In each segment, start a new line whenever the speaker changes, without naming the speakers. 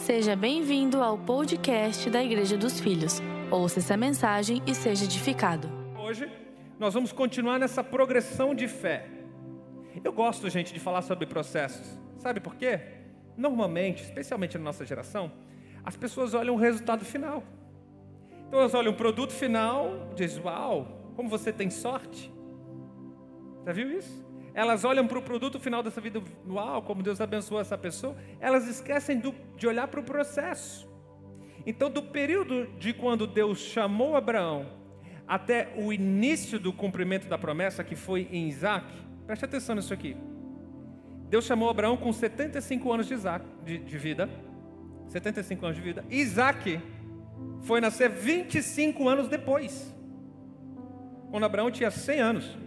Seja bem-vindo ao podcast da Igreja dos Filhos. Ouça essa mensagem e seja edificado.
Hoje nós vamos continuar nessa progressão de fé. Eu gosto, gente, de falar sobre processos. Sabe por quê? Normalmente, especialmente na nossa geração, as pessoas olham o resultado final. Então elas olham o produto final, diz: "Uau, como você tem sorte". Já viu isso? Elas olham para o produto final dessa vida, uau, como Deus abençoou essa pessoa. Elas esquecem do, de olhar para o processo. Então, do período de quando Deus chamou Abraão até o início do cumprimento da promessa, que foi em Isaac, preste atenção nisso aqui. Deus chamou Abraão com 75 anos de, Isaac, de, de vida. 75 anos de vida. Isaac foi nascer 25 anos depois. Quando Abraão tinha 100 anos.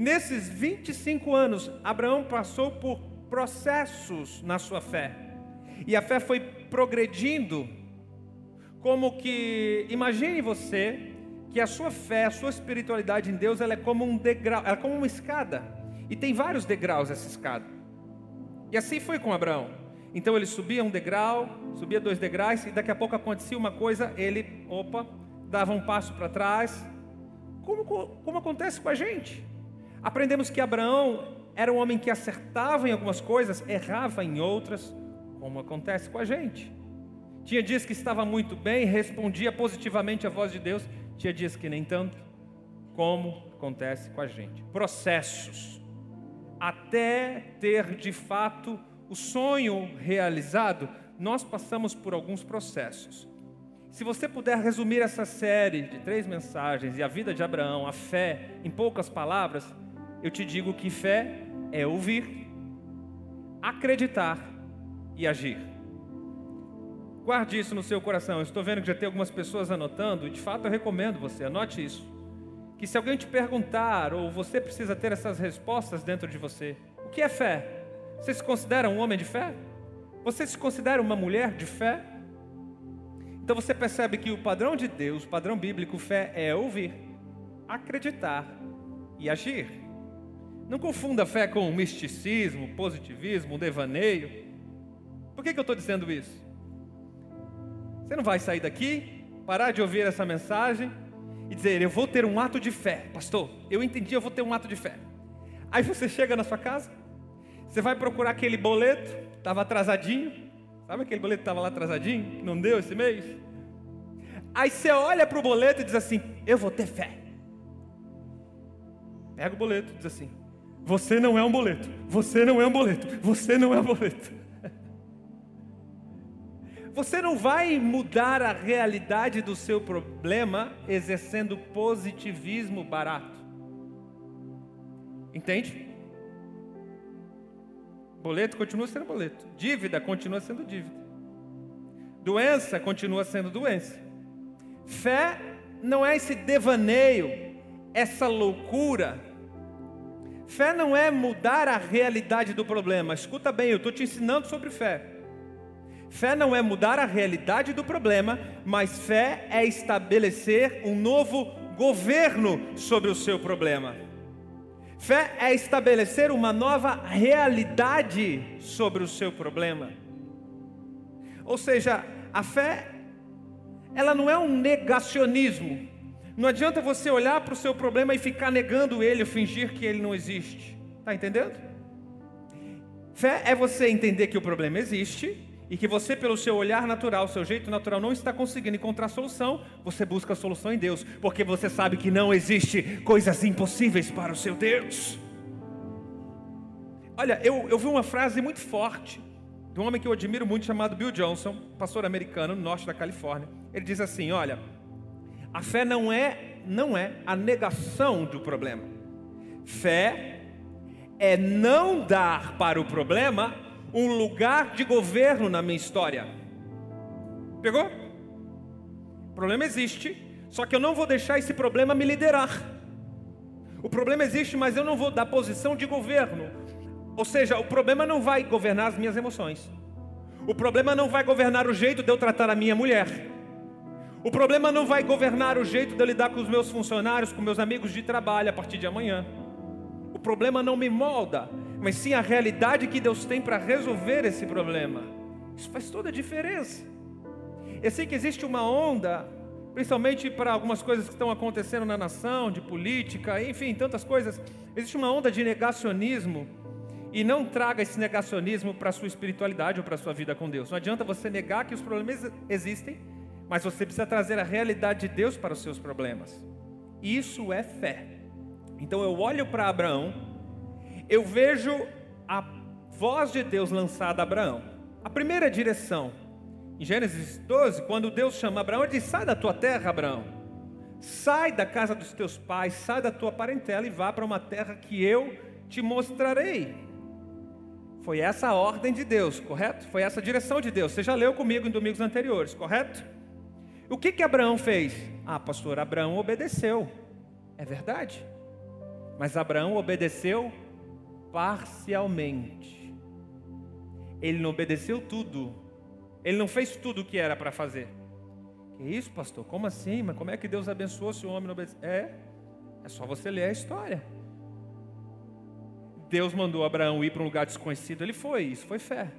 Nesses 25 anos, Abraão passou por processos na sua fé. E a fé foi progredindo, como que, imagine você, que a sua fé, a sua espiritualidade em Deus, ela é como um degrau, ela é como uma escada. E tem vários degraus essa escada. E assim foi com Abraão. Então ele subia um degrau, subia dois degraus, e daqui a pouco acontecia uma coisa, ele, opa, dava um passo para trás. Como, como acontece com a gente? Aprendemos que Abraão era um homem que acertava em algumas coisas, errava em outras, como acontece com a gente. Tinha dias que estava muito bem, respondia positivamente à voz de Deus, tinha dias que nem tanto, como acontece com a gente. Processos. Até ter de fato o sonho realizado, nós passamos por alguns processos. Se você puder resumir essa série de três mensagens e a vida de Abraão, a fé, em poucas palavras, eu te digo que fé é ouvir, acreditar e agir. Guarde isso no seu coração. Eu estou vendo que já tem algumas pessoas anotando, e de fato eu recomendo você, anote isso. Que se alguém te perguntar, ou você precisa ter essas respostas dentro de você: o que é fé? Você se considera um homem de fé? Você se considera uma mulher de fé? Então você percebe que o padrão de Deus, o padrão bíblico, fé é ouvir, acreditar e agir. Não confunda fé com misticismo, positivismo, devaneio. Por que, que eu estou dizendo isso? Você não vai sair daqui, parar de ouvir essa mensagem e dizer: Eu vou ter um ato de fé, pastor. Eu entendi, eu vou ter um ato de fé. Aí você chega na sua casa, você vai procurar aquele boleto, estava atrasadinho. Sabe aquele boleto que estava lá atrasadinho, não deu esse mês? Aí você olha para o boleto e diz assim: Eu vou ter fé. Pega o boleto e diz assim: você não é um boleto. Você não é um boleto. Você não é um boleto. Você não vai mudar a realidade do seu problema exercendo positivismo barato. Entende? Boleto continua sendo boleto. Dívida continua sendo dívida. Doença continua sendo doença. Fé não é esse devaneio, essa loucura Fé não é mudar a realidade do problema. Escuta bem, eu estou te ensinando sobre fé. Fé não é mudar a realidade do problema, mas fé é estabelecer um novo governo sobre o seu problema. Fé é estabelecer uma nova realidade sobre o seu problema. Ou seja, a fé, ela não é um negacionismo. Não adianta você olhar para o seu problema e ficar negando ele, fingir que ele não existe. Está entendendo? Fé é você entender que o problema existe e que você, pelo seu olhar natural, seu jeito natural, não está conseguindo encontrar solução. Você busca a solução em Deus, porque você sabe que não existe coisas impossíveis para o seu Deus. Olha, eu, eu vi uma frase muito forte de um homem que eu admiro muito, chamado Bill Johnson, pastor americano no norte da Califórnia. Ele diz assim: Olha a fé não é, não é a negação do problema. Fé é não dar para o problema um lugar de governo na minha história. Pegou? O problema existe, só que eu não vou deixar esse problema me liderar. O problema existe, mas eu não vou dar posição de governo. Ou seja, o problema não vai governar as minhas emoções. O problema não vai governar o jeito de eu tratar a minha mulher. O problema não vai governar o jeito de eu lidar com os meus funcionários, com meus amigos de trabalho a partir de amanhã. O problema não me molda, mas sim a realidade que Deus tem para resolver esse problema. Isso faz toda a diferença. Eu sei que existe uma onda, principalmente para algumas coisas que estão acontecendo na nação, de política, enfim, tantas coisas. Existe uma onda de negacionismo. E não traga esse negacionismo para a sua espiritualidade ou para a sua vida com Deus. Não adianta você negar que os problemas existem, mas você precisa trazer a realidade de Deus para os seus problemas. Isso é fé. Então eu olho para Abraão, eu vejo a voz de Deus lançada a Abraão. A primeira direção, em Gênesis 12, quando Deus chama Abraão, ele diz: Sai da tua terra, Abraão. Sai da casa dos teus pais, sai da tua parentela e vá para uma terra que eu te mostrarei. Foi essa a ordem de Deus, correto? Foi essa a direção de Deus. Você já leu comigo em domingos anteriores, correto? O que que Abraão fez? Ah, pastor, Abraão obedeceu. É verdade. Mas Abraão obedeceu parcialmente. Ele não obedeceu tudo. Ele não fez tudo o que era para fazer. Que isso, pastor? Como assim? Mas como é que Deus abençoou se o homem não obedeceu? É, é só você ler a história. Deus mandou Abraão ir para um lugar desconhecido, ele foi, isso foi fé.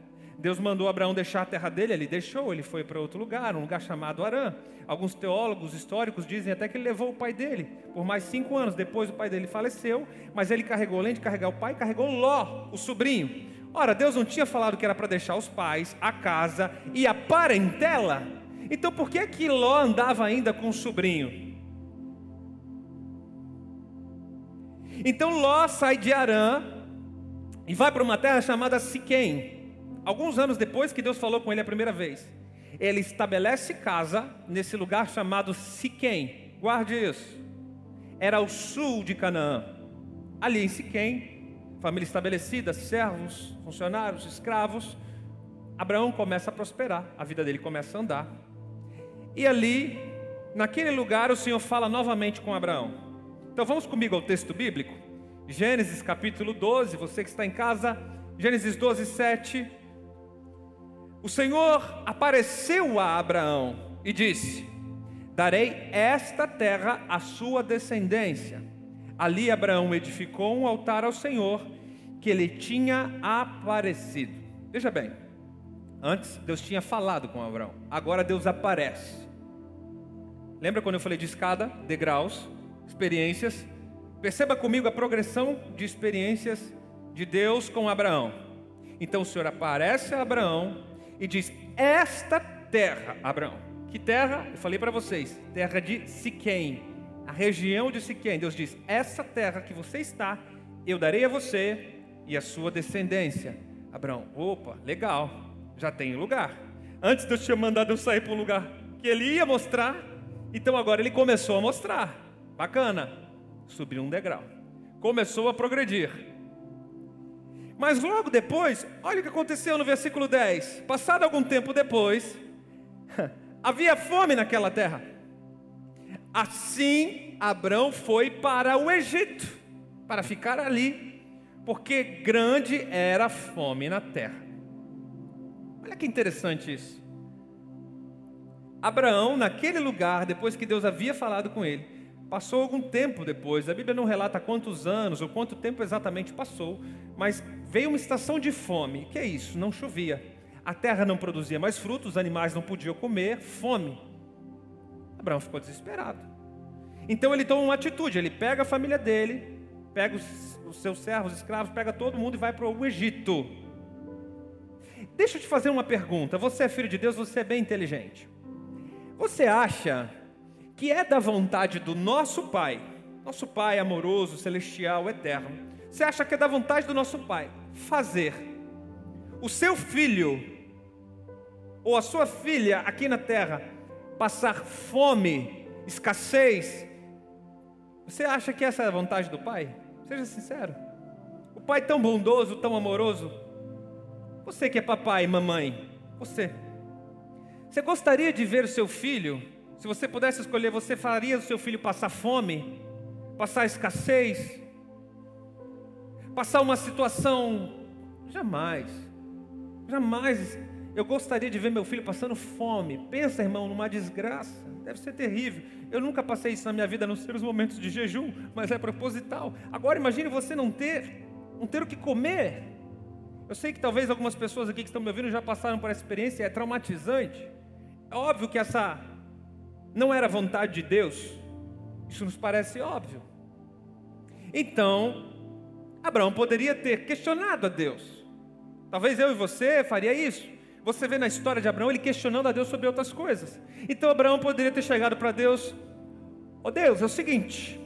Deus mandou Abraão deixar a terra dele, ele deixou, ele foi para outro lugar, um lugar chamado Arã. Alguns teólogos históricos dizem até que ele levou o pai dele por mais cinco anos. Depois o pai dele faleceu, mas ele carregou, além de carregar o pai, carregou Ló, o sobrinho. Ora, Deus não tinha falado que era para deixar os pais, a casa e a parentela? Então por que que Ló andava ainda com o sobrinho? Então Ló sai de Arã e vai para uma terra chamada Siquém. Alguns anos depois que Deus falou com ele a primeira vez, ele estabelece casa nesse lugar chamado Siquém. Guarde isso. Era ao sul de Canaã. Ali em Siquém, família estabelecida, servos, funcionários, escravos. Abraão começa a prosperar, a vida dele começa a andar. E ali, naquele lugar, o Senhor fala novamente com Abraão. Então vamos comigo ao texto bíblico? Gênesis capítulo 12, você que está em casa, Gênesis 12, 7. O Senhor apareceu a Abraão e disse: Darei esta terra à sua descendência. Ali Abraão edificou um altar ao Senhor que ele tinha aparecido. Veja bem, antes Deus tinha falado com Abraão, agora Deus aparece. Lembra quando eu falei de escada, degraus, experiências? Perceba comigo a progressão de experiências de Deus com Abraão. Então o Senhor aparece a Abraão e diz: Esta terra, Abraão, que terra? Eu falei para vocês, terra de Siquém, a região de Siquém. Deus diz: Essa terra que você está, eu darei a você e a sua descendência. Abraão, opa, legal, já tem lugar. Antes Deus tinha mandado eu sair para um lugar que ele ia mostrar, então agora ele começou a mostrar. Bacana subiu um degrau. Começou a progredir. Mas logo depois, olha o que aconteceu no versículo 10. Passado algum tempo depois, havia fome naquela terra. Assim, Abrão foi para o Egito, para ficar ali, porque grande era a fome na terra. Olha que interessante isso. Abraão, naquele lugar, depois que Deus havia falado com ele, Passou algum tempo depois, a Bíblia não relata quantos anos ou quanto tempo exatamente passou, mas veio uma estação de fome. Que é isso? Não chovia. A terra não produzia mais frutos, os animais não podiam comer, fome. Abraão ficou desesperado. Então ele toma uma atitude, ele pega a família dele, pega os, os seus servos, escravos, pega todo mundo e vai para o Egito. Deixa eu te fazer uma pergunta. Você é filho de Deus, você é bem inteligente. Você acha que é da vontade do nosso Pai, nosso Pai amoroso, celestial, eterno, você acha que é da vontade do nosso Pai fazer o seu filho ou a sua filha aqui na terra passar fome, escassez? Você acha que essa é a vontade do Pai? Seja sincero. O Pai tão bondoso, tão amoroso. Você que é papai e mamãe, você. Você gostaria de ver o seu filho se você pudesse escolher, você faria o seu filho passar fome, passar escassez, passar uma situação? Jamais, jamais. Eu gostaria de ver meu filho passando fome. Pensa, irmão, numa desgraça. Deve ser terrível. Eu nunca passei isso na minha vida, a não ser os momentos de jejum, mas é proposital. Agora imagine você não ter, não ter o que comer. Eu sei que talvez algumas pessoas aqui que estão me ouvindo já passaram por essa experiência, é traumatizante. É óbvio que essa não era vontade de Deus. Isso nos parece óbvio. Então, Abraão poderia ter questionado a Deus. Talvez eu e você faria isso. Você vê na história de Abraão ele questionando a Deus sobre outras coisas. Então Abraão poderia ter chegado para Deus: Ó oh Deus, é o seguinte.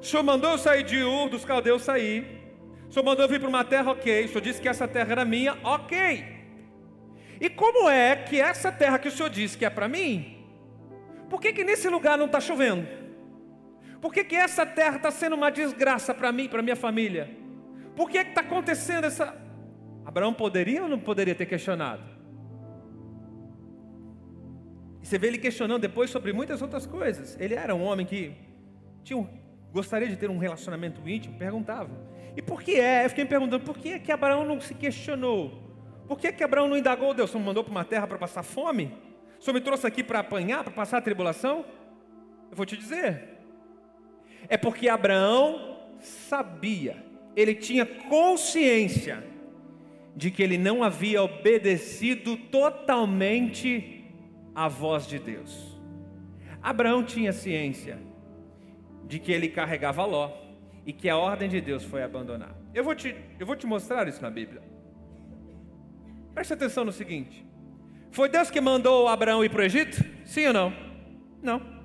O Senhor mandou eu sair de Ur, dos caldeus sair. O Senhor mandou eu vir para uma terra, ok. O Senhor disse que essa terra era minha, ok. E como é que essa terra que o Senhor disse que é para mim, por que, que nesse lugar não está chovendo? Por que, que essa terra está sendo uma desgraça para mim, para minha família? Por que está acontecendo essa. Abraão poderia ou não poderia ter questionado? E você vê ele questionando depois sobre muitas outras coisas. Ele era um homem que tinha um, gostaria de ter um relacionamento íntimo, perguntava. E por que é? Eu fiquei me perguntando, por que é que Abraão não se questionou? Por que é que Abraão não indagou Deus? Senhor me mandou para uma terra para passar fome? Senhor me trouxe aqui para apanhar, para passar a tribulação? Eu vou te dizer. É porque Abraão sabia, ele tinha consciência de que ele não havia obedecido totalmente a voz de Deus. Abraão tinha ciência de que ele carregava Ló e que a ordem de Deus foi abandonar. Eu vou te, eu vou te mostrar isso na Bíblia. Preste atenção no seguinte: foi Deus que mandou Abraão ir para o Egito? Sim ou não? Não.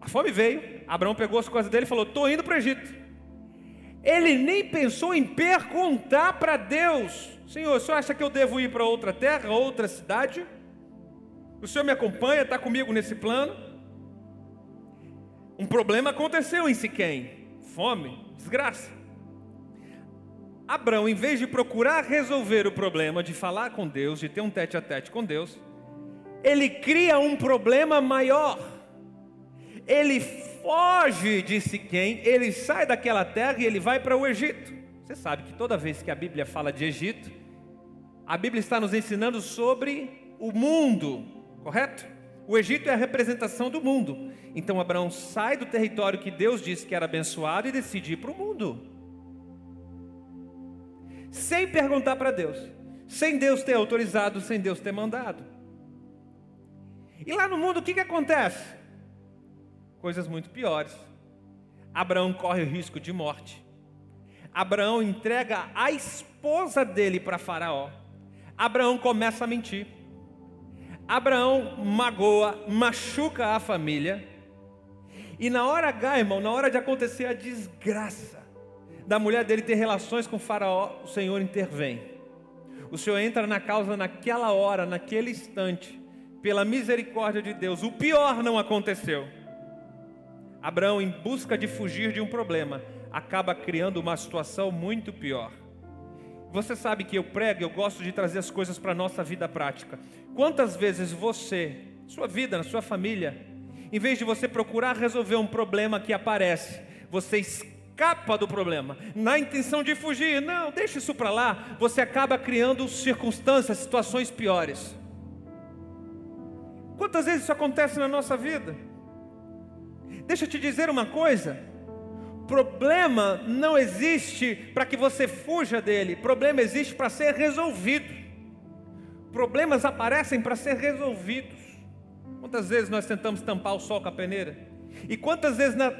A fome veio, Abraão pegou as coisas dele e falou: Estou indo para o Egito. Ele nem pensou em perguntar para Deus: Senhor, o senhor acha que eu devo ir para outra terra, outra cidade? O Senhor me acompanha, está comigo nesse plano. Um problema aconteceu em Siquém: fome, desgraça. Abraão, em vez de procurar resolver o problema, de falar com Deus, de ter um tete a tete com Deus, ele cria um problema maior. Ele foge de Siquém, ele sai daquela terra e ele vai para o Egito. Você sabe que toda vez que a Bíblia fala de Egito, a Bíblia está nos ensinando sobre o mundo, correto? O Egito é a representação do mundo. Então Abraão sai do território que Deus disse que era abençoado e decide ir para o mundo. Sem perguntar para Deus, sem Deus ter autorizado, sem Deus ter mandado. E lá no mundo o que, que acontece? Coisas muito piores. Abraão corre o risco de morte. Abraão entrega a esposa dele para Faraó. Abraão começa a mentir. Abraão magoa, machuca a família. E na hora H, irmão, na hora de acontecer a desgraça da mulher dele ter relações com o Faraó, o Senhor intervém. O Senhor entra na causa naquela hora, naquele instante, pela misericórdia de Deus. O pior não aconteceu. Abraão, em busca de fugir de um problema, acaba criando uma situação muito pior. Você sabe que eu prego, eu gosto de trazer as coisas para a nossa vida prática. Quantas vezes você, sua vida, na sua família, em vez de você procurar resolver um problema que aparece, você escapa do problema, na intenção de fugir, não, deixa isso para lá, você acaba criando circunstâncias, situações piores. Quantas vezes isso acontece na nossa vida? Deixa eu te dizer uma coisa, Problema não existe para que você fuja dele, problema existe para ser resolvido. Problemas aparecem para ser resolvidos. Quantas vezes nós tentamos tampar o sol com a peneira? E quantas vezes na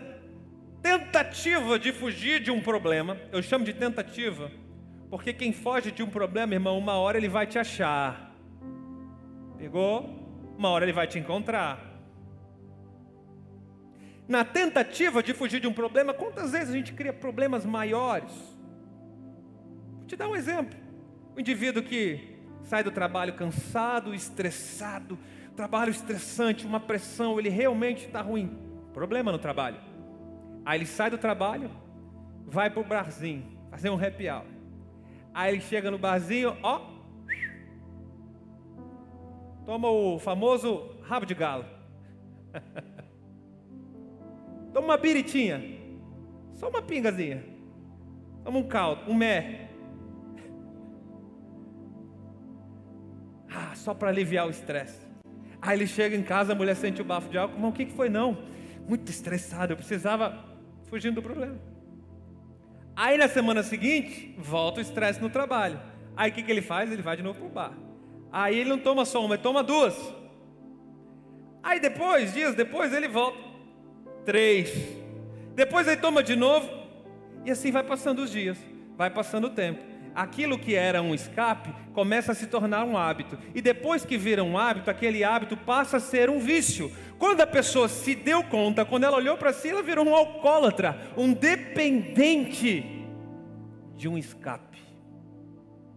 tentativa de fugir de um problema, eu chamo de tentativa, porque quem foge de um problema, irmão, uma hora ele vai te achar. Pegou? Uma hora ele vai te encontrar na tentativa de fugir de um problema, quantas vezes a gente cria problemas maiores? Vou te dar um exemplo. O indivíduo que sai do trabalho cansado, estressado, trabalho estressante, uma pressão, ele realmente está ruim. Problema no trabalho. Aí ele sai do trabalho, vai para o barzinho, fazer um happy hour. Aí ele chega no barzinho, ó, toma o famoso rabo de galo. Toma uma biritinha. Só uma pingazinha. Toma um caldo, um mé. Ah, só para aliviar o estresse. Aí ele chega em casa, a mulher sente o bafo de álcool. Mas o que, foi não? Muito estressado, eu precisava fugir do problema. Aí na semana seguinte, volta o estresse no trabalho. Aí o que, que ele faz? Ele vai de novo para o bar. Aí ele não toma só uma, ele toma duas. Aí depois, dias depois, ele volta. Três. Depois ele toma de novo. E assim vai passando os dias, vai passando o tempo. Aquilo que era um escape começa a se tornar um hábito. E depois que vira um hábito, aquele hábito passa a ser um vício. Quando a pessoa se deu conta, quando ela olhou para si, ela virou um alcoólatra, um dependente de um escape.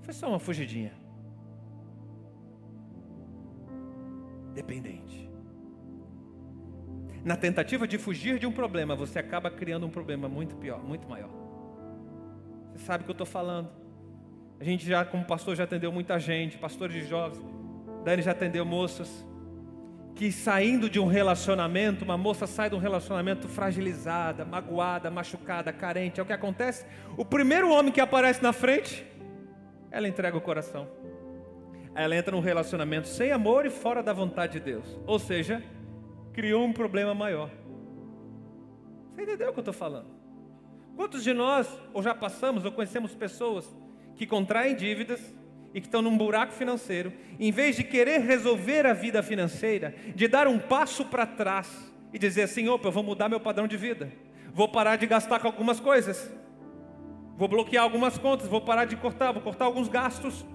Foi só uma fugidinha. Dependente. Na tentativa de fugir de um problema, você acaba criando um problema muito pior, muito maior. Você sabe o que eu estou falando. A gente já, como pastor, já atendeu muita gente, pastores de jovens. Dani já atendeu moças que saindo de um relacionamento, uma moça sai de um relacionamento fragilizada, magoada, machucada, carente. É o que acontece? O primeiro homem que aparece na frente, ela entrega o coração. Ela entra num relacionamento sem amor e fora da vontade de Deus. Ou seja, criou um problema maior. Você entendeu o que eu estou falando? Quantos de nós, ou já passamos, ou conhecemos pessoas que contraem dívidas e que estão num buraco financeiro, em vez de querer resolver a vida financeira, de dar um passo para trás e dizer assim: opa, eu vou mudar meu padrão de vida, vou parar de gastar com algumas coisas, vou bloquear algumas contas, vou parar de cortar, vou cortar alguns gastos.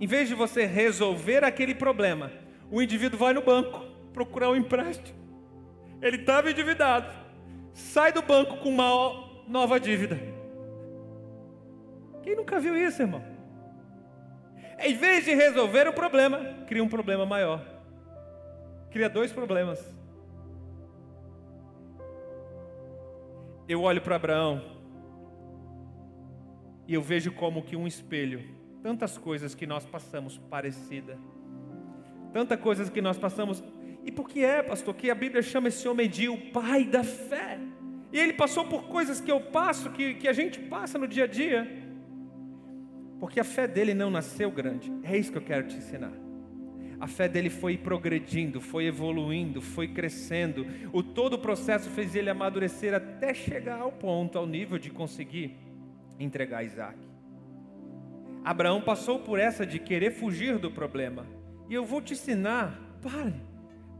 Em vez de você resolver aquele problema, o indivíduo vai no banco procurar um empréstimo. Ele estava endividado, sai do banco com uma nova dívida. Quem nunca viu isso, irmão? Em vez de resolver o problema, cria um problema maior. Cria dois problemas. Eu olho para Abraão e eu vejo como que um espelho, tantas coisas que nós passamos parecida, tantas coisas que nós passamos. E por que é, pastor, que a Bíblia chama esse homem de o pai da fé? E ele passou por coisas que eu passo, que, que a gente passa no dia a dia. Porque a fé dele não nasceu grande. É isso que eu quero te ensinar. A fé dele foi progredindo, foi evoluindo, foi crescendo. O todo o processo fez ele amadurecer até chegar ao ponto, ao nível de conseguir entregar Isaac. Abraão passou por essa de querer fugir do problema. E eu vou te ensinar, pare.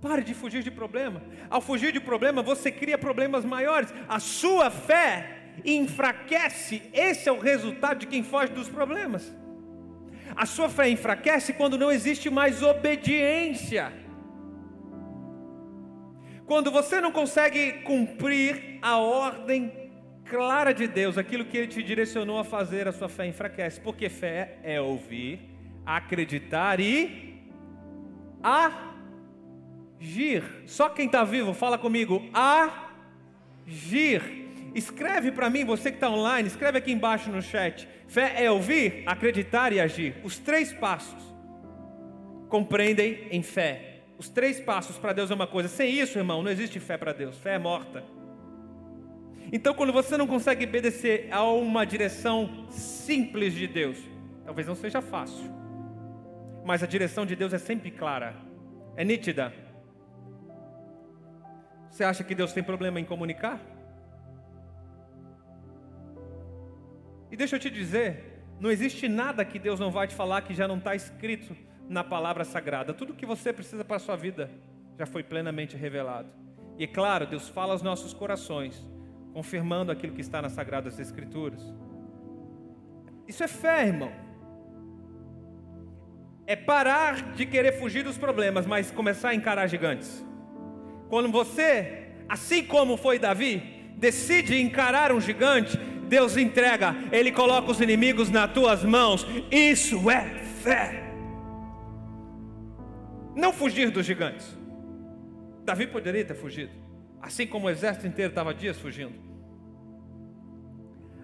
Pare de fugir de problema. Ao fugir de problema, você cria problemas maiores. A sua fé enfraquece, esse é o resultado de quem foge dos problemas. A sua fé enfraquece quando não existe mais obediência. Quando você não consegue cumprir a ordem clara de Deus, aquilo que Ele te direcionou a fazer, a sua fé enfraquece. Porque fé é ouvir, acreditar e agir. Só quem está vivo, fala comigo: agir. Escreve para mim, você que está online, escreve aqui embaixo no chat. Fé é ouvir, acreditar e agir. Os três passos compreendem em fé. Os três passos para Deus é uma coisa. Sem isso, irmão, não existe fé para Deus. Fé é morta. Então, quando você não consegue obedecer a uma direção simples de Deus, talvez não seja fácil, mas a direção de Deus é sempre clara, é nítida. Você acha que Deus tem problema em comunicar? E deixa eu te dizer, não existe nada que Deus não vai te falar que já não está escrito na palavra sagrada. Tudo que você precisa para a sua vida já foi plenamente revelado. E é claro, Deus fala aos nossos corações, confirmando aquilo que está nas sagradas escrituras. Isso é fé, irmão. É parar de querer fugir dos problemas, mas começar a encarar gigantes. Quando você, assim como foi Davi, decide encarar um gigante, Deus entrega, Ele coloca os inimigos nas tuas mãos. Isso é fé. Não fugir dos gigantes. Davi poderia ter fugido, assim como o exército inteiro estava dias fugindo.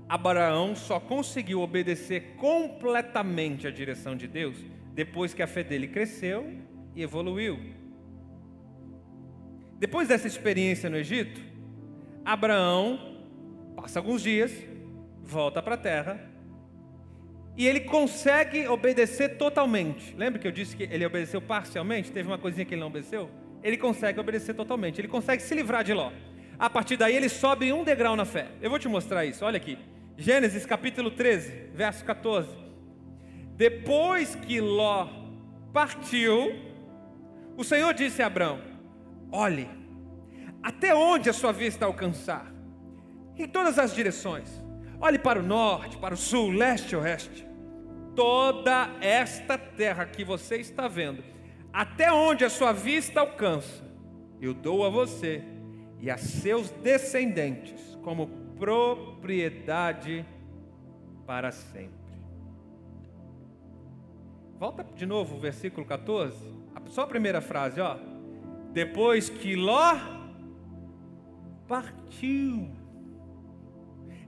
Abraão só conseguiu obedecer completamente à direção de Deus depois que a fé dele cresceu e evoluiu. Depois dessa experiência no Egito, Abraão passa alguns dias, volta para a terra e ele consegue obedecer totalmente. Lembra que eu disse que ele obedeceu parcialmente? Teve uma coisinha que ele não obedeceu? Ele consegue obedecer totalmente, ele consegue se livrar de Ló. A partir daí ele sobe um degrau na fé. Eu vou te mostrar isso, olha aqui. Gênesis capítulo 13, verso 14. Depois que Ló partiu, o Senhor disse a Abraão: Olhe, até onde a sua vista alcançar, em todas as direções. Olhe para o norte, para o sul, leste oeste. Toda esta terra que você está vendo, até onde a sua vista alcança, eu dou a você e a seus descendentes como propriedade para sempre. Volta de novo o versículo 14. Só a primeira frase, ó. Depois que Ló partiu.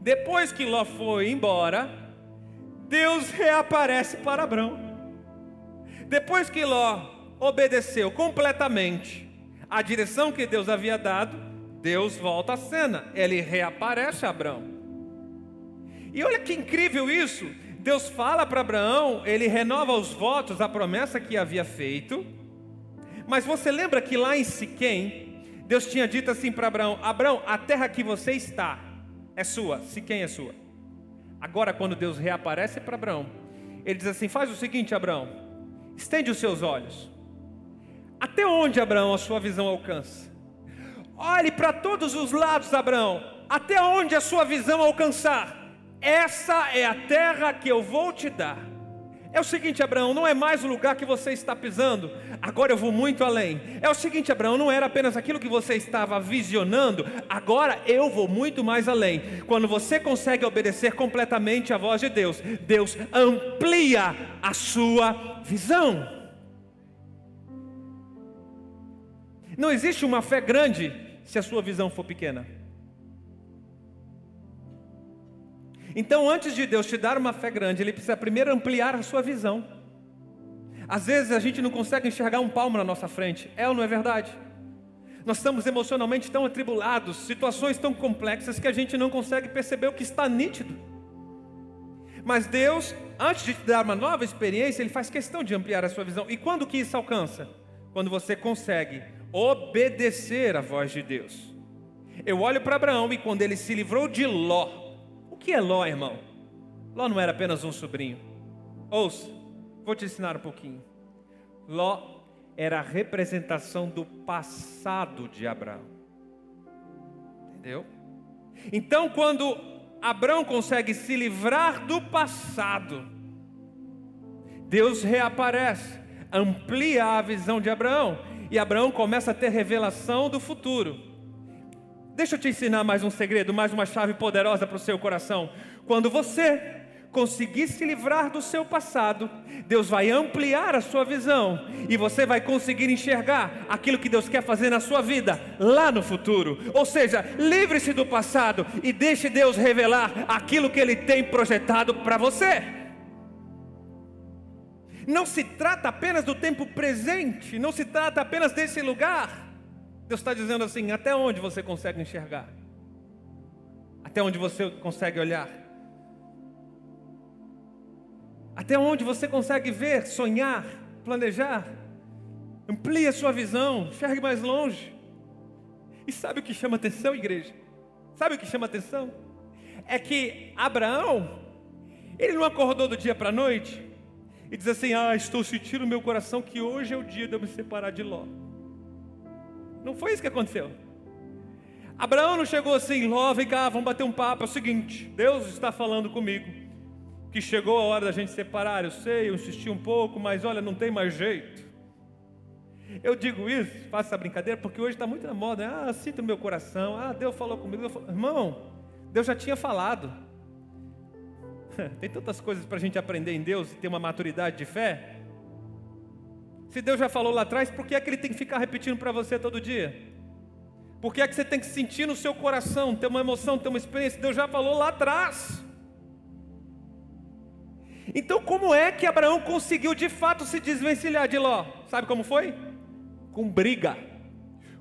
Depois que Ló foi embora, Deus reaparece para Abraão. Depois que Ló obedeceu completamente a direção que Deus havia dado, Deus volta à cena, ele reaparece a Abraão. E olha que incrível isso! Deus fala para Abraão, ele renova os votos, a promessa que havia feito. Mas você lembra que lá em Siquém, Deus tinha dito assim para Abraão: Abraão, a terra que você está é sua, Siquém é sua. Agora, quando Deus reaparece para Abraão, ele diz assim: Faz o seguinte, Abraão, estende os seus olhos. Até onde, Abraão, a sua visão alcança? Olhe para todos os lados, Abraão, até onde a sua visão alcançar. Essa é a terra que eu vou te dar. É o seguinte, Abraão, não é mais o lugar que você está pisando, agora eu vou muito além. É o seguinte, Abraão, não era apenas aquilo que você estava visionando, agora eu vou muito mais além. Quando você consegue obedecer completamente à voz de Deus, Deus amplia a sua visão. Não existe uma fé grande se a sua visão for pequena. Então, antes de Deus te dar uma fé grande, Ele precisa primeiro ampliar a sua visão. Às vezes a gente não consegue enxergar um palmo na nossa frente, é ou não é verdade? Nós estamos emocionalmente tão atribulados, situações tão complexas que a gente não consegue perceber o que está nítido. Mas Deus, antes de te dar uma nova experiência, Ele faz questão de ampliar a sua visão. E quando que isso alcança? Quando você consegue obedecer à voz de Deus. Eu olho para Abraão e quando ele se livrou de Ló, que é Ló, irmão? Ló não era apenas um sobrinho. Ouça, vou te ensinar um pouquinho. Ló era a representação do passado de Abraão. Entendeu? Então, quando Abraão consegue se livrar do passado, Deus reaparece, amplia a visão de Abraão e Abraão começa a ter revelação do futuro. Deixa eu te ensinar mais um segredo, mais uma chave poderosa para o seu coração. Quando você conseguir se livrar do seu passado, Deus vai ampliar a sua visão e você vai conseguir enxergar aquilo que Deus quer fazer na sua vida lá no futuro. Ou seja, livre-se do passado e deixe Deus revelar aquilo que Ele tem projetado para você. Não se trata apenas do tempo presente, não se trata apenas desse lugar. Deus está dizendo assim: até onde você consegue enxergar? Até onde você consegue olhar? Até onde você consegue ver, sonhar, planejar? Amplie a sua visão, enxergue mais longe. E sabe o que chama atenção, igreja? Sabe o que chama atenção? É que Abraão, ele não acordou do dia para a noite e diz assim: Ah, estou sentindo no meu coração que hoje é o dia de eu me separar de Ló. Não foi isso que aconteceu. Abraão não chegou assim, Ló, vem cá, vamos bater um papo. É o seguinte: Deus está falando comigo, que chegou a hora da gente separar. Eu sei, eu insisti um pouco, mas olha, não tem mais jeito. Eu digo isso, faço essa brincadeira, porque hoje está muito na moda. Né? Ah, sinto no meu coração. Ah, Deus falou comigo. Deus falou... Irmão, Deus já tinha falado. Tem tantas coisas para a gente aprender em Deus e ter uma maturidade de fé. Se Deus já falou lá atrás, por que é que Ele tem que ficar repetindo para você todo dia? Por que é que você tem que sentir no seu coração, ter uma emoção, ter uma experiência? Deus já falou lá atrás. Então, como é que Abraão conseguiu de fato se desvencilhar de Ló? Sabe como foi? Com briga,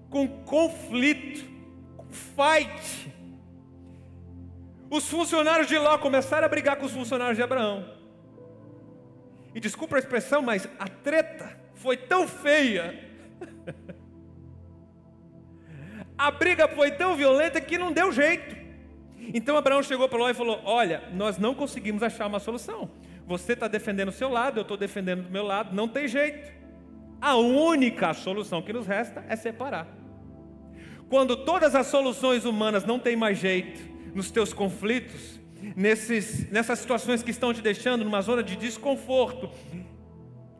com conflito, com fight. Os funcionários de Ló começaram a brigar com os funcionários de Abraão. E desculpa a expressão, mas a treta foi tão feia. a briga foi tão violenta que não deu jeito. Então Abraão chegou para Ló e falou: Olha, nós não conseguimos achar uma solução. Você está defendendo o seu lado, eu estou defendendo do meu lado, não tem jeito. A única solução que nos resta é separar. Quando todas as soluções humanas não têm mais jeito nos teus conflitos, nesses, nessas situações que estão te deixando numa zona de desconforto,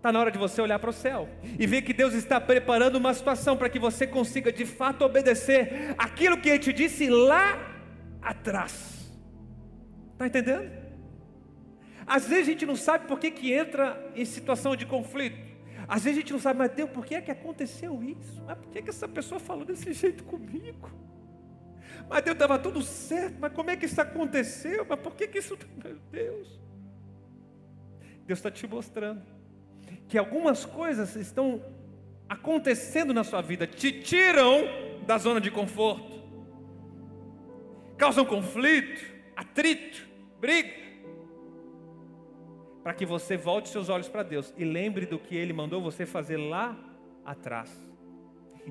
está na hora de você olhar para o céu e ver que Deus está preparando uma situação para que você consiga de fato obedecer aquilo que Ele te disse lá atrás. Está entendendo? Às vezes a gente não sabe por que, que entra em situação de conflito. Às vezes a gente não sabe, mas Deus, por que é que aconteceu isso? Mas por que, que essa pessoa falou desse jeito comigo? Mas Deus estava tudo certo, mas como é que isso aconteceu? Mas por que, que isso. Meu Deus! Deus está te mostrando que algumas coisas estão acontecendo na sua vida, te tiram da zona de conforto, causam conflito, atrito, briga para que você volte seus olhos para Deus e lembre do que Ele mandou você fazer lá atrás.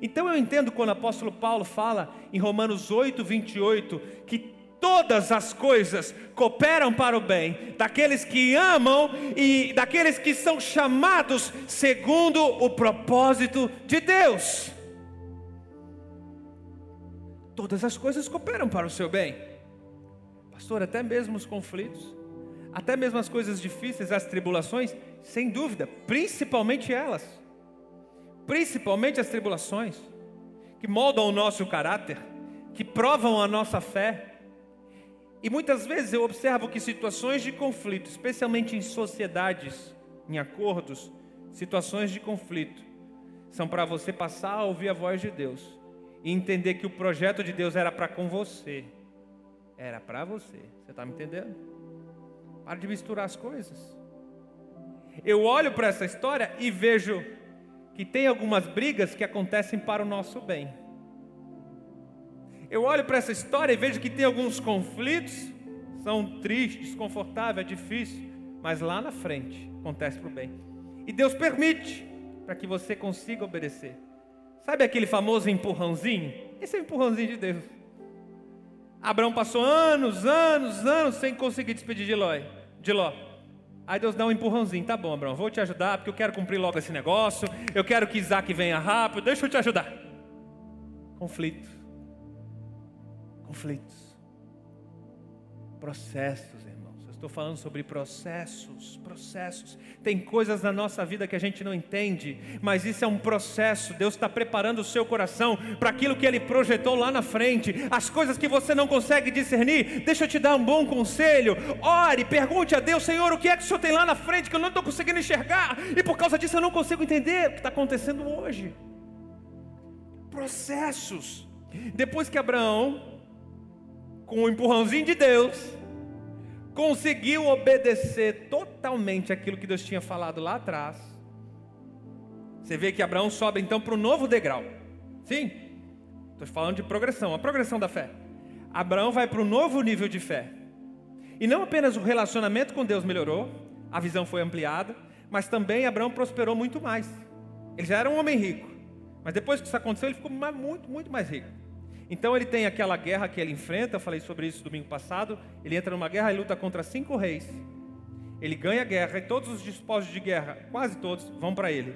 Então eu entendo quando o apóstolo Paulo fala em Romanos 8, 28, que todas as coisas cooperam para o bem daqueles que amam e daqueles que são chamados segundo o propósito de Deus. Todas as coisas cooperam para o seu bem, pastor, até mesmo os conflitos até mesmo as coisas difíceis, as tribulações, sem dúvida, principalmente elas, principalmente as tribulações, que moldam o nosso caráter, que provam a nossa fé. E muitas vezes eu observo que situações de conflito, especialmente em sociedades, em acordos, situações de conflito, são para você passar a ouvir a voz de Deus e entender que o projeto de Deus era para com você, era para você. Você está me entendendo? Para de misturar as coisas. Eu olho para essa história e vejo que tem algumas brigas que acontecem para o nosso bem. Eu olho para essa história e vejo que tem alguns conflitos, são tristes, desconfortáveis, é difícil, mas lá na frente acontece para o bem. E Deus permite para que você consiga obedecer. Sabe aquele famoso empurrãozinho? Esse é o empurrãozinho de Deus. Abraão passou anos, anos, anos sem conseguir despedir de Ló. De Ló. Aí Deus dá um empurrãozinho. Tá bom, Abraão, vou te ajudar porque eu quero cumprir logo esse negócio. Eu quero que Isaac venha rápido. Deixa eu te ajudar. Conflito. Conflitos. Processos, Estou falando sobre processos, processos. Tem coisas na nossa vida que a gente não entende, mas isso é um processo. Deus está preparando o seu coração para aquilo que Ele projetou lá na frente. As coisas que você não consegue discernir, deixa eu te dar um bom conselho. Ore, pergunte a Deus, Senhor, o que é que o Senhor tem lá na frente que eu não estou conseguindo enxergar? E por causa disso eu não consigo entender o que está acontecendo hoje. Processos. Depois que Abraão, com o empurrãozinho de Deus, conseguiu obedecer totalmente aquilo que Deus tinha falado lá atrás, você vê que Abraão sobe então para o novo degrau. Sim, estou falando de progressão, a progressão da fé. Abraão vai para um novo nível de fé. E não apenas o relacionamento com Deus melhorou, a visão foi ampliada, mas também Abraão prosperou muito mais. Ele já era um homem rico, mas depois que isso aconteceu, ele ficou muito, muito mais rico. Então ele tem aquela guerra que ele enfrenta, eu falei sobre isso domingo passado. Ele entra numa guerra e luta contra cinco reis. Ele ganha a guerra e todos os despojos de guerra, quase todos, vão para ele.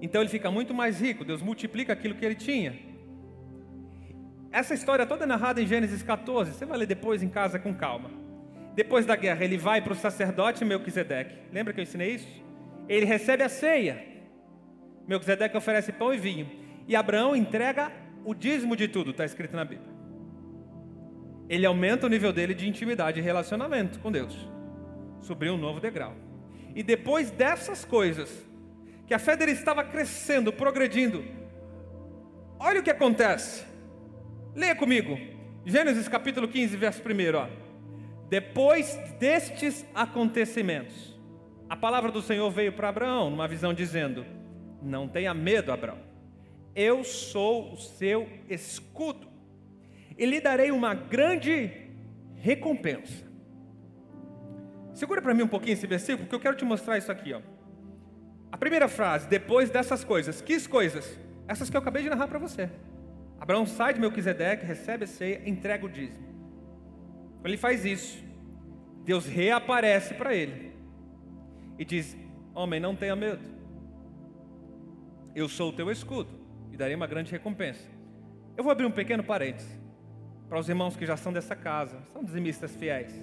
Então ele fica muito mais rico, Deus multiplica aquilo que ele tinha. Essa história toda é narrada em Gênesis 14, você vai ler depois em casa com calma. Depois da guerra, ele vai para o sacerdote Melquisedeque. Lembra que eu ensinei isso? Ele recebe a ceia. Melquisedeque oferece pão e vinho. E Abraão entrega o dízimo de tudo, está escrito na Bíblia. Ele aumenta o nível dele de intimidade e relacionamento com Deus. Subiu um novo degrau. E depois dessas coisas, que a fé dele estava crescendo, progredindo, olha o que acontece. Leia comigo. Gênesis capítulo 15, verso 1. Ó. Depois destes acontecimentos, a palavra do Senhor veio para Abraão, numa visão dizendo: Não tenha medo, Abraão eu sou o seu escudo, e lhe darei uma grande recompensa. Segura para mim um pouquinho esse versículo, porque eu quero te mostrar isso aqui. Ó. A primeira frase, depois dessas coisas, que coisas? Essas que eu acabei de narrar para você. Abraão sai de Melquisedeque, recebe a ceia, entrega o dízimo. Quando ele faz isso, Deus reaparece para ele e diz: Homem, não tenha medo. Eu sou o teu escudo e darei uma grande recompensa. Eu vou abrir um pequeno parênteses para os irmãos que já são dessa casa, são dizimistas fiéis.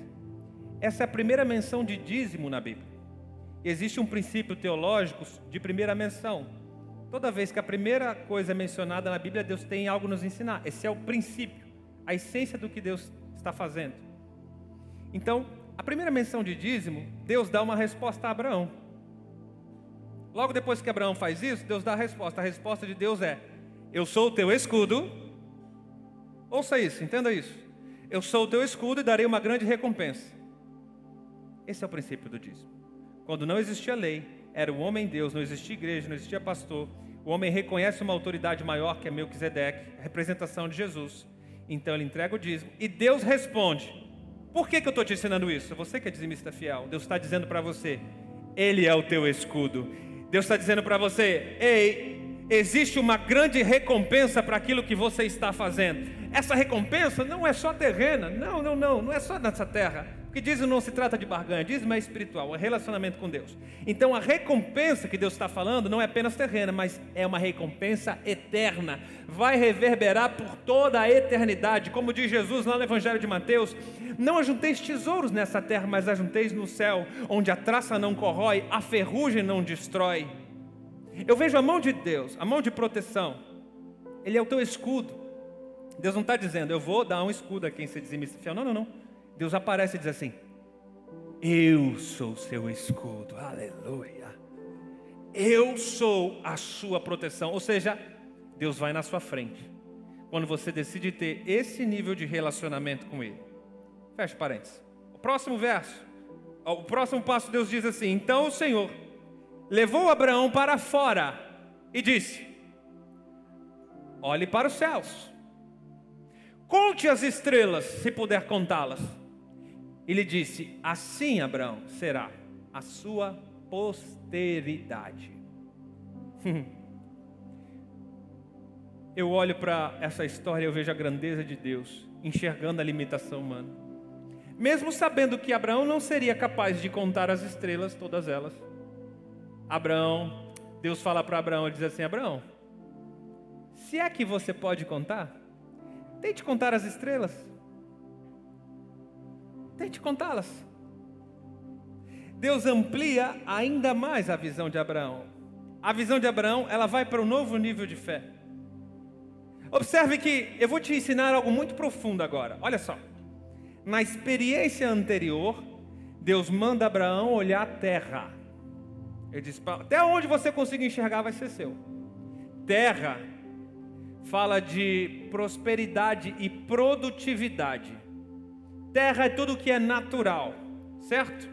Essa é a primeira menção de dízimo na Bíblia. Existe um princípio teológico de primeira menção. Toda vez que a primeira coisa é mencionada na Bíblia, Deus tem algo a nos ensinar. Esse é o princípio, a essência do que Deus está fazendo. Então, a primeira menção de dízimo, Deus dá uma resposta a Abraão. Logo depois que Abraão faz isso, Deus dá a resposta. A resposta de Deus é: Eu sou o teu escudo. Ouça isso, entenda isso. Eu sou o teu escudo e darei uma grande recompensa. Esse é o princípio do dízimo. Quando não existia lei, era o homem Deus, não existia igreja, não existia pastor. O homem reconhece uma autoridade maior que é Melquisedeque, representação de Jesus. Então ele entrega o dízimo e Deus responde: Por que, que eu estou te ensinando isso? Você que é dizimista fiel, Deus está dizendo para você: Ele é o teu escudo. Deus está dizendo para você: Ei, existe uma grande recompensa para aquilo que você está fazendo. Essa recompensa não é só terrena, não, não, não, não é só nessa terra. Porque dízimo não se trata de barganha, dízimo é espiritual, é relacionamento com Deus. Então a recompensa que Deus está falando não é apenas terrena, mas é uma recompensa eterna. Vai reverberar por toda a eternidade. Como diz Jesus lá no Evangelho de Mateus: Não ajunteis tesouros nessa terra, mas ajunteis no céu, onde a traça não corrói, a ferrugem não destrói. Eu vejo a mão de Deus, a mão de proteção. Ele é o teu escudo. Deus não está dizendo, eu vou dar um escudo a quem se dizimista fiel. Não, não, não. Deus aparece e diz assim: Eu sou seu escudo, aleluia. Eu sou a sua proteção. Ou seja, Deus vai na sua frente. Quando você decide ter esse nível de relacionamento com Ele. Feche parênteses. O próximo verso. O próximo passo, Deus diz assim: Então o Senhor levou Abraão para fora e disse: Olhe para os céus, conte as estrelas, se puder contá-las ele disse: Assim, Abraão, será a sua posteridade. eu olho para essa história e eu vejo a grandeza de Deus, enxergando a limitação humana. Mesmo sabendo que Abraão não seria capaz de contar as estrelas, todas elas. Abraão, Deus fala para Abraão, ele diz assim: Abraão, se é que você pode contar, tente contar as estrelas. Tente contá-las. Deus amplia ainda mais a visão de Abraão. A visão de Abraão, ela vai para um novo nível de fé. Observe que eu vou te ensinar algo muito profundo agora. Olha só. Na experiência anterior, Deus manda Abraão olhar a terra. Ele diz: até onde você conseguir enxergar vai ser seu. Terra fala de prosperidade e produtividade. Terra é tudo que é natural, certo?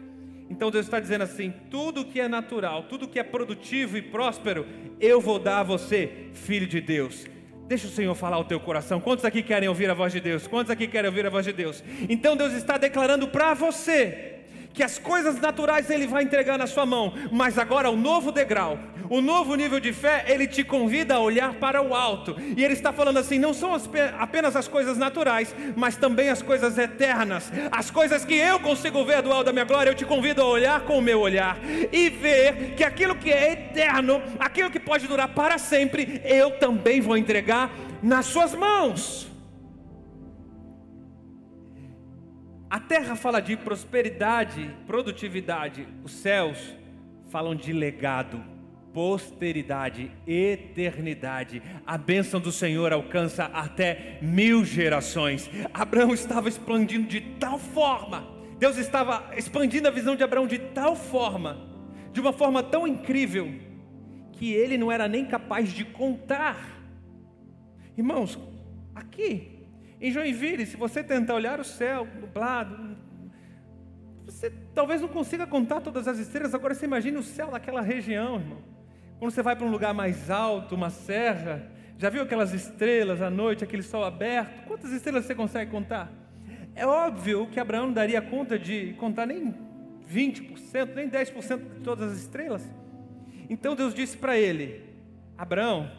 Então Deus está dizendo assim: tudo que é natural, tudo que é produtivo e próspero, eu vou dar a você, filho de Deus. Deixa o Senhor falar o teu coração. Quantos aqui querem ouvir a voz de Deus? Quantos aqui querem ouvir a voz de Deus? Então Deus está declarando para você que as coisas naturais Ele vai entregar na sua mão, mas agora o novo degrau, o novo nível de fé, Ele te convida a olhar para o alto, e Ele está falando assim: não são as, apenas as coisas naturais, mas também as coisas eternas, as coisas que eu consigo ver do alto da minha glória, eu te convido a olhar com o meu olhar e ver que aquilo que é eterno, aquilo que pode durar para sempre, eu também vou entregar nas suas mãos. A terra fala de prosperidade, produtividade. Os céus falam de legado, posteridade, eternidade. A bênção do Senhor alcança até mil gerações. Abraão estava expandindo de tal forma, Deus estava expandindo a visão de Abraão de tal forma, de uma forma tão incrível, que ele não era nem capaz de contar. Irmãos, aqui em Joinville, se você tentar olhar o céu nublado, você talvez não consiga contar todas as estrelas. Agora você imagine o céu daquela região, irmão. Quando você vai para um lugar mais alto, uma serra, já viu aquelas estrelas à noite, aquele sol aberto? Quantas estrelas você consegue contar? É óbvio que Abraão não daria conta de contar nem 20%, nem 10% de todas as estrelas. Então Deus disse para ele: Abraão,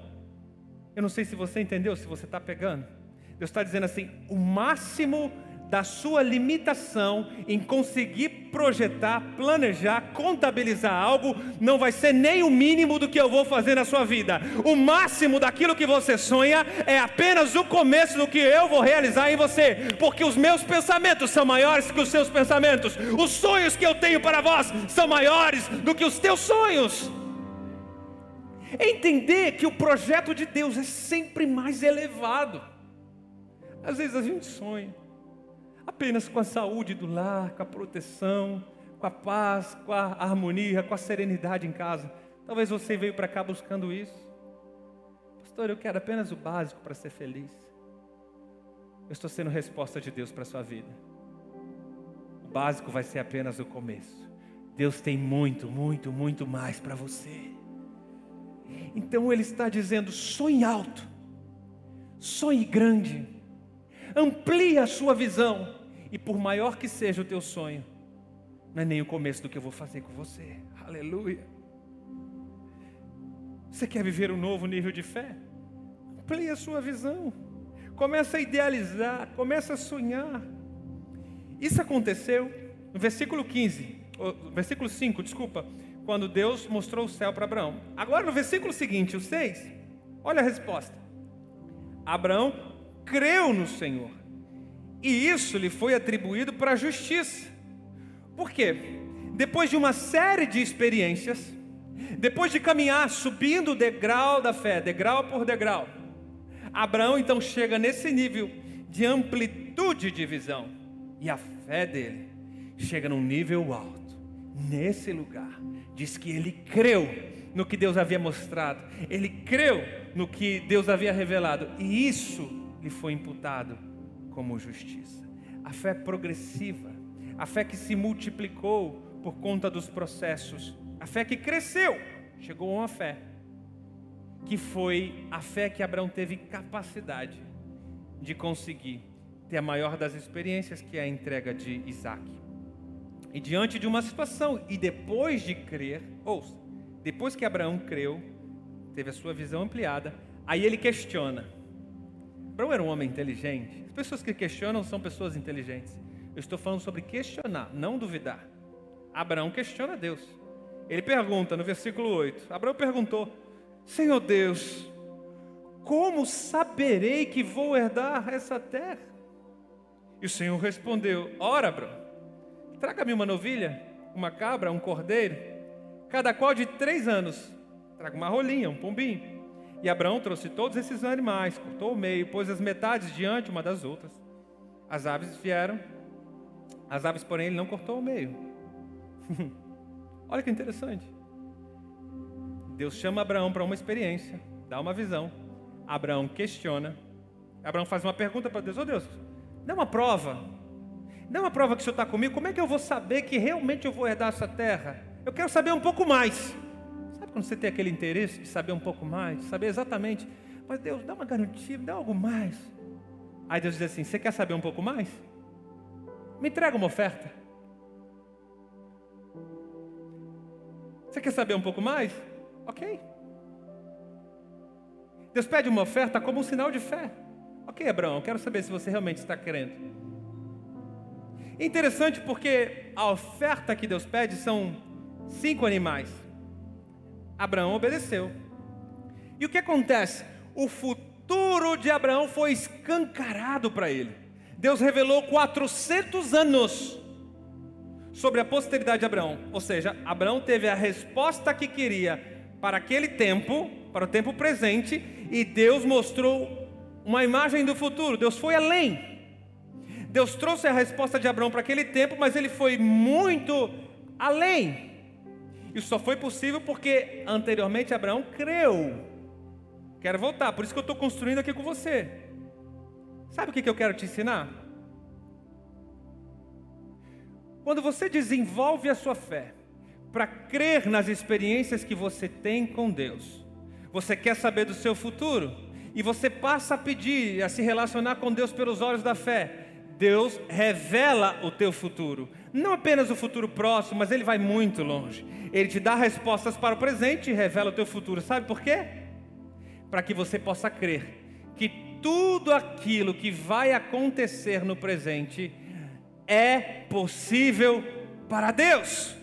eu não sei se você entendeu, se você está pegando. Deus está dizendo assim: o máximo da sua limitação em conseguir projetar, planejar, contabilizar algo, não vai ser nem o mínimo do que eu vou fazer na sua vida. O máximo daquilo que você sonha é apenas o começo do que eu vou realizar em você, porque os meus pensamentos são maiores que os seus pensamentos, os sonhos que eu tenho para vós são maiores do que os teus sonhos. Entender que o projeto de Deus é sempre mais elevado. Às vezes a gente sonha apenas com a saúde do lar, com a proteção, com a paz, com a harmonia, com a serenidade em casa. Talvez você veio para cá buscando isso. Pastor, eu quero apenas o básico para ser feliz. Eu estou sendo resposta de Deus para a sua vida. O básico vai ser apenas o começo. Deus tem muito, muito, muito mais para você. Então Ele está dizendo: sonhe alto, sonhe grande, amplie a sua visão, e por maior que seja o teu sonho, não é nem o começo do que eu vou fazer com você. Aleluia. Você quer viver um novo nível de fé? Amplie a sua visão. Começa a idealizar, começa a sonhar. Isso aconteceu no versículo 15, versículo 5, desculpa, quando Deus mostrou o céu para Abraão. Agora no versículo seguinte, o 6, olha a resposta. Abraão creu no Senhor e isso lhe foi atribuído para a justiça. Por quê? Depois de uma série de experiências, depois de caminhar subindo o degrau da fé, degrau por degrau, Abraão então chega nesse nível de amplitude de visão, e a fé dele chega num nível alto. Nesse lugar, diz que ele creu no que Deus havia mostrado, ele creu no que Deus havia revelado, e isso lhe foi imputado como justiça. A fé progressiva, a fé que se multiplicou por conta dos processos, a fé que cresceu, chegou a uma fé que foi a fé que Abraão teve capacidade de conseguir ter a maior das experiências, que é a entrega de Isaac. E diante de uma situação, e depois de crer, ouça, depois que Abraão creu, teve a sua visão ampliada, aí ele questiona. Abraão era um homem inteligente. As pessoas que questionam são pessoas inteligentes. Eu estou falando sobre questionar, não duvidar. Abraão questiona Deus. Ele pergunta no versículo 8: Abraão perguntou: Senhor Deus, como saberei que vou herdar essa terra? E o Senhor respondeu: Ora, Abraão, traga-me uma novilha, uma cabra, um cordeiro, cada qual de três anos. Traga uma rolinha, um pombinho. E Abraão trouxe todos esses animais, cortou o meio, pôs as metades diante uma das outras. As aves vieram, as aves, porém, ele não cortou o meio. Olha que interessante. Deus chama Abraão para uma experiência, dá uma visão. Abraão questiona. Abraão faz uma pergunta para Deus: Ô oh Deus, dá uma prova. Dá uma prova que o Senhor está comigo. Como é que eu vou saber que realmente eu vou herdar essa terra? Eu quero saber um pouco mais. Sabe quando você tem aquele interesse de saber um pouco mais, saber exatamente, mas Deus, dá uma garantia, dá algo mais. Aí Deus diz assim: Você quer saber um pouco mais? Me entrega uma oferta. Você quer saber um pouco mais? Ok. Deus pede uma oferta como um sinal de fé. Ok, Abraão, eu quero saber se você realmente está querendo. Interessante porque a oferta que Deus pede são cinco animais. Abraão obedeceu. E o que acontece? O futuro de Abraão foi escancarado para ele. Deus revelou 400 anos sobre a posteridade de Abraão. Ou seja, Abraão teve a resposta que queria para aquele tempo, para o tempo presente, e Deus mostrou uma imagem do futuro. Deus foi além. Deus trouxe a resposta de Abraão para aquele tempo, mas ele foi muito além. Isso só foi possível porque anteriormente Abraão creu. Quero voltar, por isso que eu estou construindo aqui com você. Sabe o que eu quero te ensinar? Quando você desenvolve a sua fé para crer nas experiências que você tem com Deus, você quer saber do seu futuro e você passa a pedir, a se relacionar com Deus pelos olhos da fé. Deus revela o teu futuro. Não apenas o futuro próximo, mas ele vai muito longe. Ele te dá respostas para o presente e revela o teu futuro. Sabe por quê? Para que você possa crer que tudo aquilo que vai acontecer no presente é possível para Deus.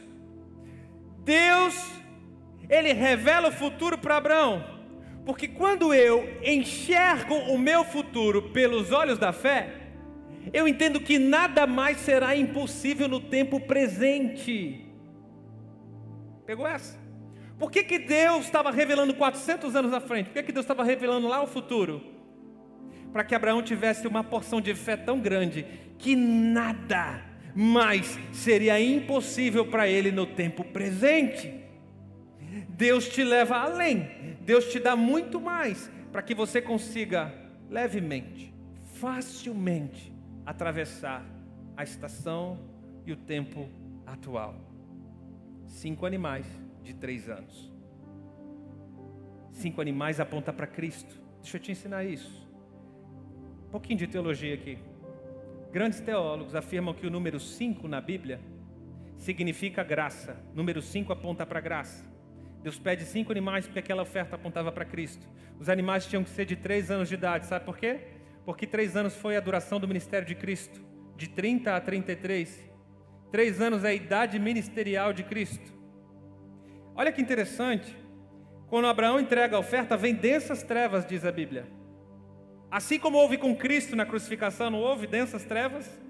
Deus, ele revela o futuro para Abraão, porque quando eu enxergo o meu futuro pelos olhos da fé, eu entendo que nada mais será impossível no tempo presente. Pegou essa? Por que, que Deus estava revelando 400 anos à frente? Por que, que Deus estava revelando lá o futuro? Para que Abraão tivesse uma porção de fé tão grande que nada mais seria impossível para ele no tempo presente. Deus te leva além, Deus te dá muito mais para que você consiga levemente, facilmente atravessar a estação e o tempo atual. Cinco animais de três anos. Cinco animais aponta para Cristo. Deixa eu te ensinar isso. Um pouquinho de teologia aqui. Grandes teólogos afirmam que o número 5 na Bíblia significa graça. Número 5 aponta para graça. Deus pede cinco animais porque aquela oferta apontava para Cristo. Os animais tinham que ser de três anos de idade, sabe por quê? Porque três anos foi a duração do ministério de Cristo, de 30 a 33. Três anos é a idade ministerial de Cristo. Olha que interessante. Quando Abraão entrega a oferta, vem densas trevas, diz a Bíblia. Assim como houve com Cristo na crucificação, não houve densas trevas?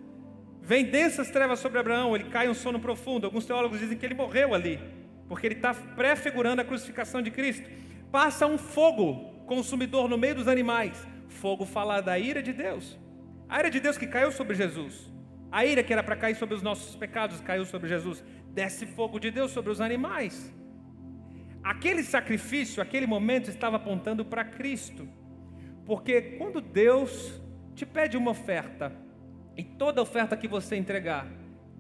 Vem densas trevas sobre Abraão, ele cai em um sono profundo. Alguns teólogos dizem que ele morreu ali, porque ele está prefigurando a crucificação de Cristo. Passa um fogo consumidor no meio dos animais. Fogo fala da ira de Deus. A ira de Deus que caiu sobre Jesus. A ira que era para cair sobre os nossos pecados caiu sobre Jesus. Desce fogo de Deus sobre os animais. Aquele sacrifício, aquele momento estava apontando para Cristo. Porque quando Deus te pede uma oferta, e toda oferta que você entregar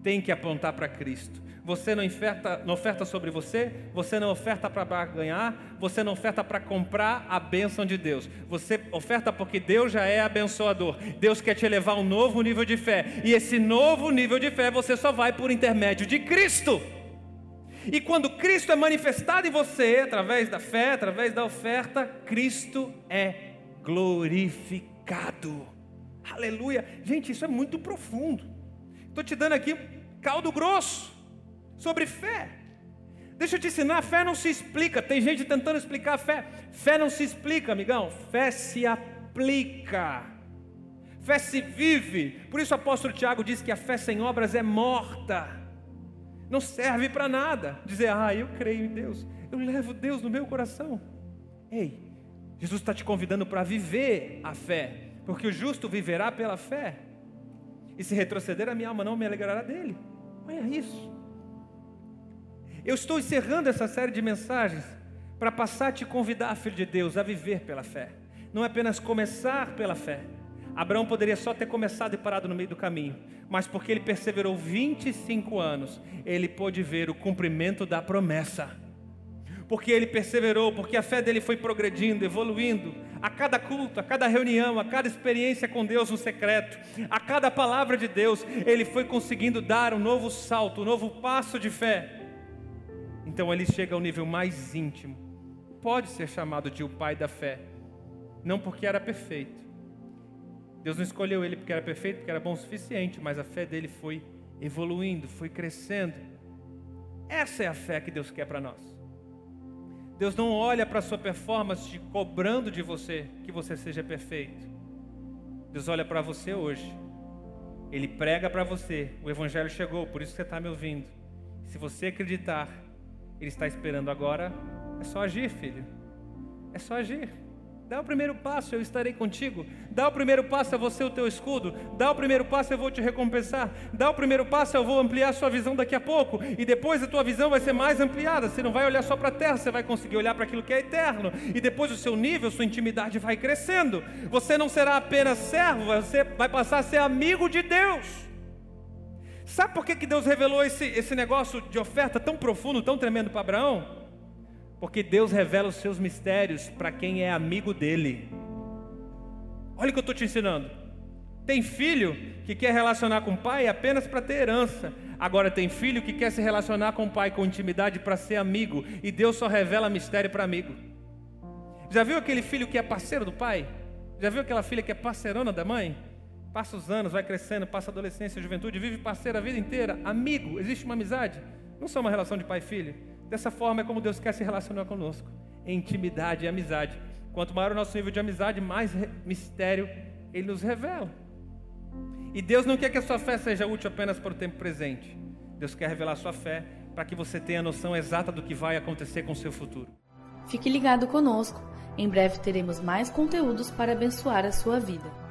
tem que apontar para Cristo. Você não oferta, não oferta sobre você, você não oferta para ganhar, você não oferta para comprar a bênção de Deus. Você oferta porque Deus já é abençoador. Deus quer te levar a um novo nível de fé. E esse novo nível de fé você só vai por intermédio de Cristo. E quando Cristo é manifestado em você, através da fé, através da oferta, Cristo é glorificado. Aleluia. Gente, isso é muito profundo. Estou te dando aqui caldo grosso sobre fé. Deixa eu te ensinar, fé não se explica. Tem gente tentando explicar a fé. Fé não se explica, amigão. Fé se aplica. Fé se vive. Por isso o apóstolo Tiago diz que a fé sem obras é morta. Não serve para nada dizer, ah, eu creio em Deus, eu levo Deus no meu coração. Ei, Jesus está te convidando para viver a fé, porque o justo viverá pela fé. E se retroceder, a minha alma não me alegrará dele. Olha isso. Eu estou encerrando essa série de mensagens para passar a te convidar, filho de Deus, a viver pela fé. Não é apenas começar pela fé. Abraão poderia só ter começado e parado no meio do caminho, mas porque ele perseverou 25 anos, ele pôde ver o cumprimento da promessa. Porque ele perseverou, porque a fé dele foi progredindo, evoluindo, a cada culto, a cada reunião, a cada experiência com Deus no secreto, a cada palavra de Deus, ele foi conseguindo dar um novo salto, um novo passo de fé. Então ele chega ao nível mais íntimo. Pode ser chamado de o pai da fé, não porque era perfeito, Deus não escolheu ele porque era perfeito, porque era bom o suficiente, mas a fé dele foi evoluindo, foi crescendo. Essa é a fé que Deus quer para nós. Deus não olha para a sua performance cobrando de você que você seja perfeito. Deus olha para você hoje. Ele prega para você. O Evangelho chegou, por isso você está me ouvindo. Se você acreditar, Ele está esperando agora. É só agir, filho. É só agir. Dá o primeiro passo, eu estarei contigo. Dá o primeiro passo, eu vou ser o teu escudo. Dá o primeiro passo, eu vou te recompensar. Dá o primeiro passo, eu vou ampliar a sua visão daqui a pouco. E depois a tua visão vai ser mais ampliada. Você não vai olhar só para a terra, você vai conseguir olhar para aquilo que é eterno. E depois o seu nível, sua intimidade vai crescendo. Você não será apenas servo, você vai passar a ser amigo de Deus. Sabe por que, que Deus revelou esse, esse negócio de oferta tão profundo, tão tremendo para Abraão? Porque Deus revela os seus mistérios para quem é amigo dele. Olha o que eu estou te ensinando. Tem filho que quer relacionar com o pai apenas para ter herança. Agora tem filho que quer se relacionar com o pai com intimidade para ser amigo. E Deus só revela mistério para amigo. Já viu aquele filho que é parceiro do pai? Já viu aquela filha que é parceirona da mãe? Passa os anos, vai crescendo, passa a adolescência, a juventude, vive parceiro a vida inteira, amigo, existe uma amizade. Não só uma relação de pai e filho. Dessa forma é como Deus quer se relacionar conosco, em intimidade e amizade. Quanto maior o nosso nível de amizade, mais mistério Ele nos revela. E Deus não quer que a sua fé seja útil apenas para o tempo presente. Deus quer revelar a sua fé para que você tenha a noção exata do que vai acontecer com o seu futuro.
Fique ligado conosco. Em breve teremos mais conteúdos para abençoar a sua vida.